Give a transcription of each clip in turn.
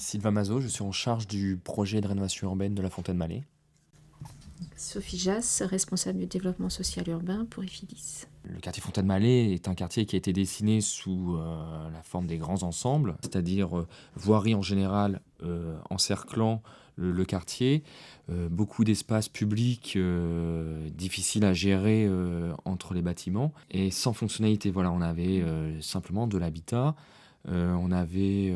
Sylvain Mazot, je suis en charge du projet de rénovation urbaine de la Fontaine-Mallet. Sophie Jass, responsable du développement social urbain pour EFIDIS. Le quartier Fontaine-Mallet est un quartier qui a été dessiné sous euh, la forme des grands ensembles, c'est-à-dire euh, voirie en général euh, encerclant le, quartier, beaucoup d'espaces publics difficiles à gérer entre les bâtiments et sans fonctionnalité. Voilà, on avait simplement de l'habitat, on avait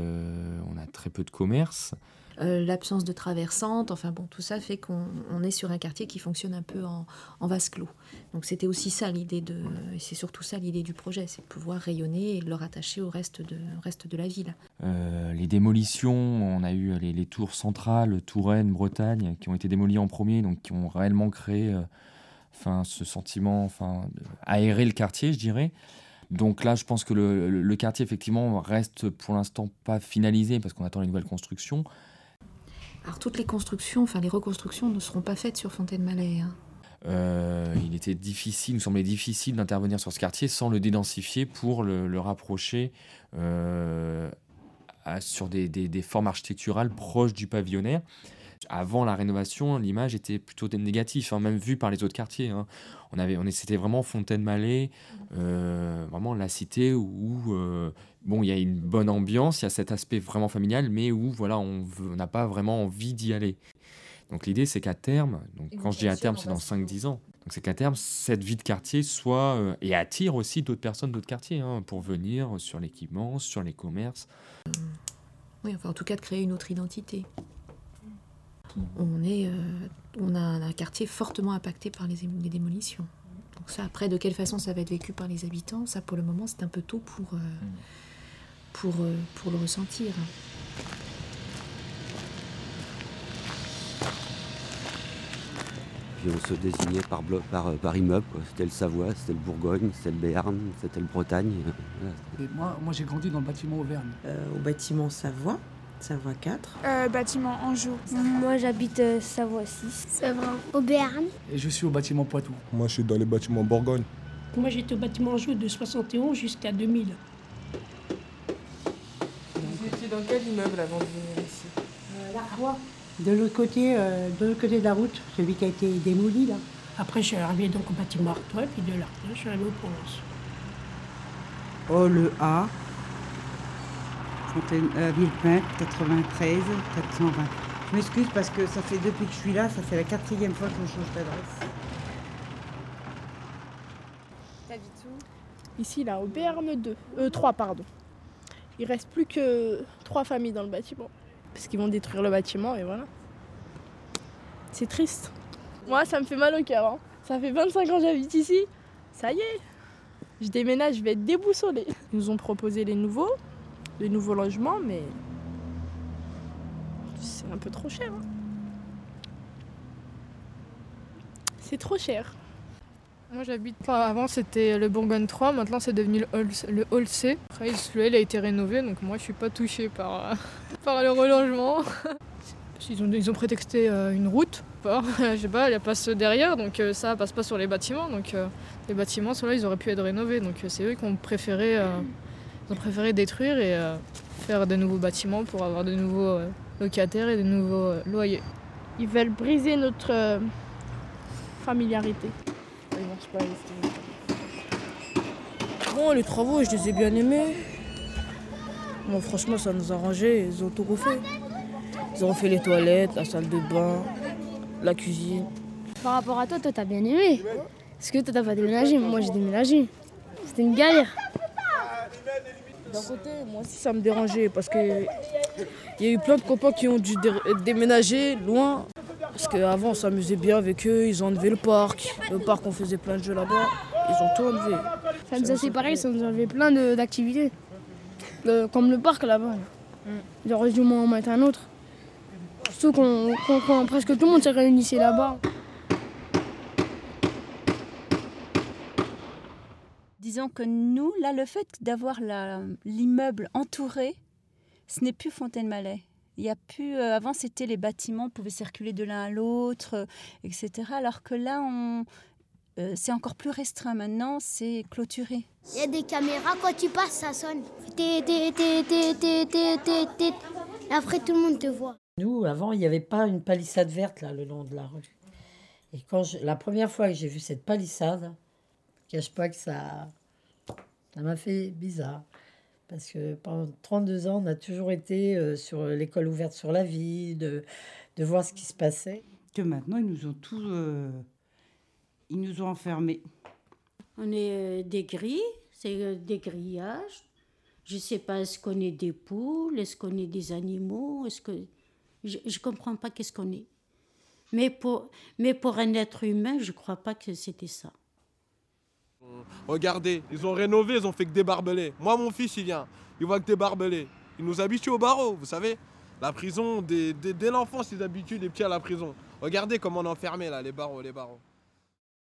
on a très peu de commerce. Euh, l'absence de traversante, enfin bon, tout ça fait qu'on est sur un quartier qui fonctionne un peu en, vase clos. Donc c'était aussi ça l'idée de, c'est surtout ça l'idée du projet, c'est de pouvoir rayonner et le rattacher au reste de, reste de la ville. Euh, les démolitions, on a eu les, tours centrales, Touraine, Bretagne, qui ont été démolies en premier, donc qui ont réellement créé, euh, enfin, ce sentiment, enfin, aérer le quartier, je dirais. Donc là, je pense que le, le quartier, effectivement, reste pour l'instant pas finalisé parce qu'on attend les nouvelles constructions. Alors toutes les constructions, enfin les reconstructions ne seront pas faites sur Fontaine-Malais. Hein. Euh, il était difficile, il nous semblait difficile d'intervenir sur ce quartier sans le dédensifier pour le, rapprocher euh, sur des, formes architecturales proches du pavillonnaire. Avant la rénovation, l'image était plutôt négative, hein, même vue par les autres quartiers. Hein. On avait, on c'était vraiment Fontaine-Malais, euh, vraiment la cité où bon, il y a une bonne ambiance, il y a cet aspect vraiment familial, mais où voilà, on n'a pas vraiment envie d'y aller. Donc l'idée, c'est qu'à terme, donc quand je dis à terme, c'est dans 5-10 ans, donc c'est qu'à terme, cette vie de quartier soit euh, et attire aussi d'autres personnes d'autres quartiers hein, pour venir sur l'équipement, sur les commerces. Oui, enfin en tout cas de créer une autre identité. On, est, euh, on a un quartier fortement impacté par les, les, démolitions. Donc ça, après, de quelle façon ça va être vécu par les habitants, ça pour le moment, c'est un peu tôt pour... Euh, mm pour, euh, pour le ressentir. Puis on se désignait par, par, euh, par immeuble. C'était le Savoie, c'était le Bourgogne, c'était le Béarn, c'était le Bretagne. moi, moi j'ai grandi dans le bâtiment Auvergne. Euh, au bâtiment Savoie. Savoie 4. Euh, bâtiment Anjou. Moi j'habite Savoie 6. Savoie au Béarn. Et je suis au bâtiment Poitou. Moi je suis dans les bâtiments Bourgogne. Moi j'étais au bâtiment Anjou de 71 jusqu'à 2000 dans quel immeuble avant de venir ici? Euh, De l'autre côté, euh, de l'autre côté de la route, celui qui a été démoli là. Après, je suis arrivé donc au bâtiment Artois, puis de l'Artois, je suis allé au Provence. Oh, le A. Fontaine, euh, Villepin, 93, 420. Je m'excuse parce que ça fait depuis que je suis là, ça fait la quatrième fois que je change d'adresse. T'habites où? Ici, là, au BRM 2. Euh, 3, pardon. Il reste plus que trois familles dans le bâtiment. Parce qu'ils vont détruire le bâtiment et voilà. C'est triste. Moi, ça me fait mal au cœur. Hein. Ça fait 25 ans que j'habite ici. Ça y est. Je déménage, je vais être déboussolée. Ils nous ont proposé les nouveaux, les nouveaux logements, mais c'est un peu trop cher. Hein. C'est trop cher. Moi j'habite pas. Avant c'était le Bourgogne 3, maintenant c'est devenu le Hall, le C. Après il a été rénové donc moi je suis pas touchée par, euh, par le relogement. Ils ont, prétexté euh, une route, je sais pas, elle passe derrière donc euh, ça passe pas sur les bâtiments. Donc les bâtiments, ceux-là ils auraient pu être rénovés. Donc c'est eux qui ont préféré, ont préféré détruire et faire de nouveaux bâtiments pour avoir de nouveaux locataires et de nouveaux loyers. Ils veulent briser notre familiarité. Bon, les travaux, je les ai bien aimés. Bon, franchement, ça nous a arrangé. Ils ont tout refait. Ils ont refait les toilettes, la salle de bain, la cuisine. Par rapport à toi, toi, t'as bien aimé. Est-ce que toi, t'as pas déménagé Moi, j'ai déménagé. C'était une galère. D'un côté, moi aussi, ça me dérangeait parce que il y a eu plein de copains qui ont dû déménager loin. Parce qu'avant, on s'amusait bien avec eux, ils ont enlevé le parc. Le parc, on faisait plein de jeux là-bas. Ils ont tout enlevé. Ça nous a séparés, ça nous a enlevé plein d'activités. comme le parc là-bas. Auraient dû en mettre un autre. Surtout qu'on presque tout le monde s'est réuni là-bas. Disons que nous, là, le fait d'avoir l'immeuble entouré, ce n'est plus Fontaine-Malais. Il y a plus. Euh, avant, c'était les bâtiments pouvaient circuler de l'un à l'autre, euh, etc. Alors que là, on, Euh, c'est encore plus restreint maintenant, c'est clôturé. Il y a des caméras, quand tu passes, ça sonne. Après, tout le monde te voit. Nous, avant, il n'y avait pas une palissade verte là, le long de la rue. Et quand je- la première fois que j'ai vu cette palissade, cache pas que ça ça m'a fait bizarre. Parce que pendant 32 ans, on a toujours été euh, sur l'école ouverte sur la vie, de, de voir ce qui se passait. Que maintenant, ils nous ont tous. euh, ils nous ont enfermés. On est euh, des grilles, c'est des grillages. Je sais pas, est-ce qu'on est des poules, est-ce qu'on est des animaux, est-ce que... Je ne comprends pas qu'est-ce qu'on est. Mais pour, mais pour un être humain, je crois pas que c'était ça. Regardez, ils ont rénové, ils ont fait que des barbelés. Moi, mon fils, il vient, il voit que des barbelés. Il nous habitue au barreau, vous savez. La prison, dès, l'enfance, ils habituent les petits à la prison. Regardez comment on enfermé là, les barreaux, les barreaux.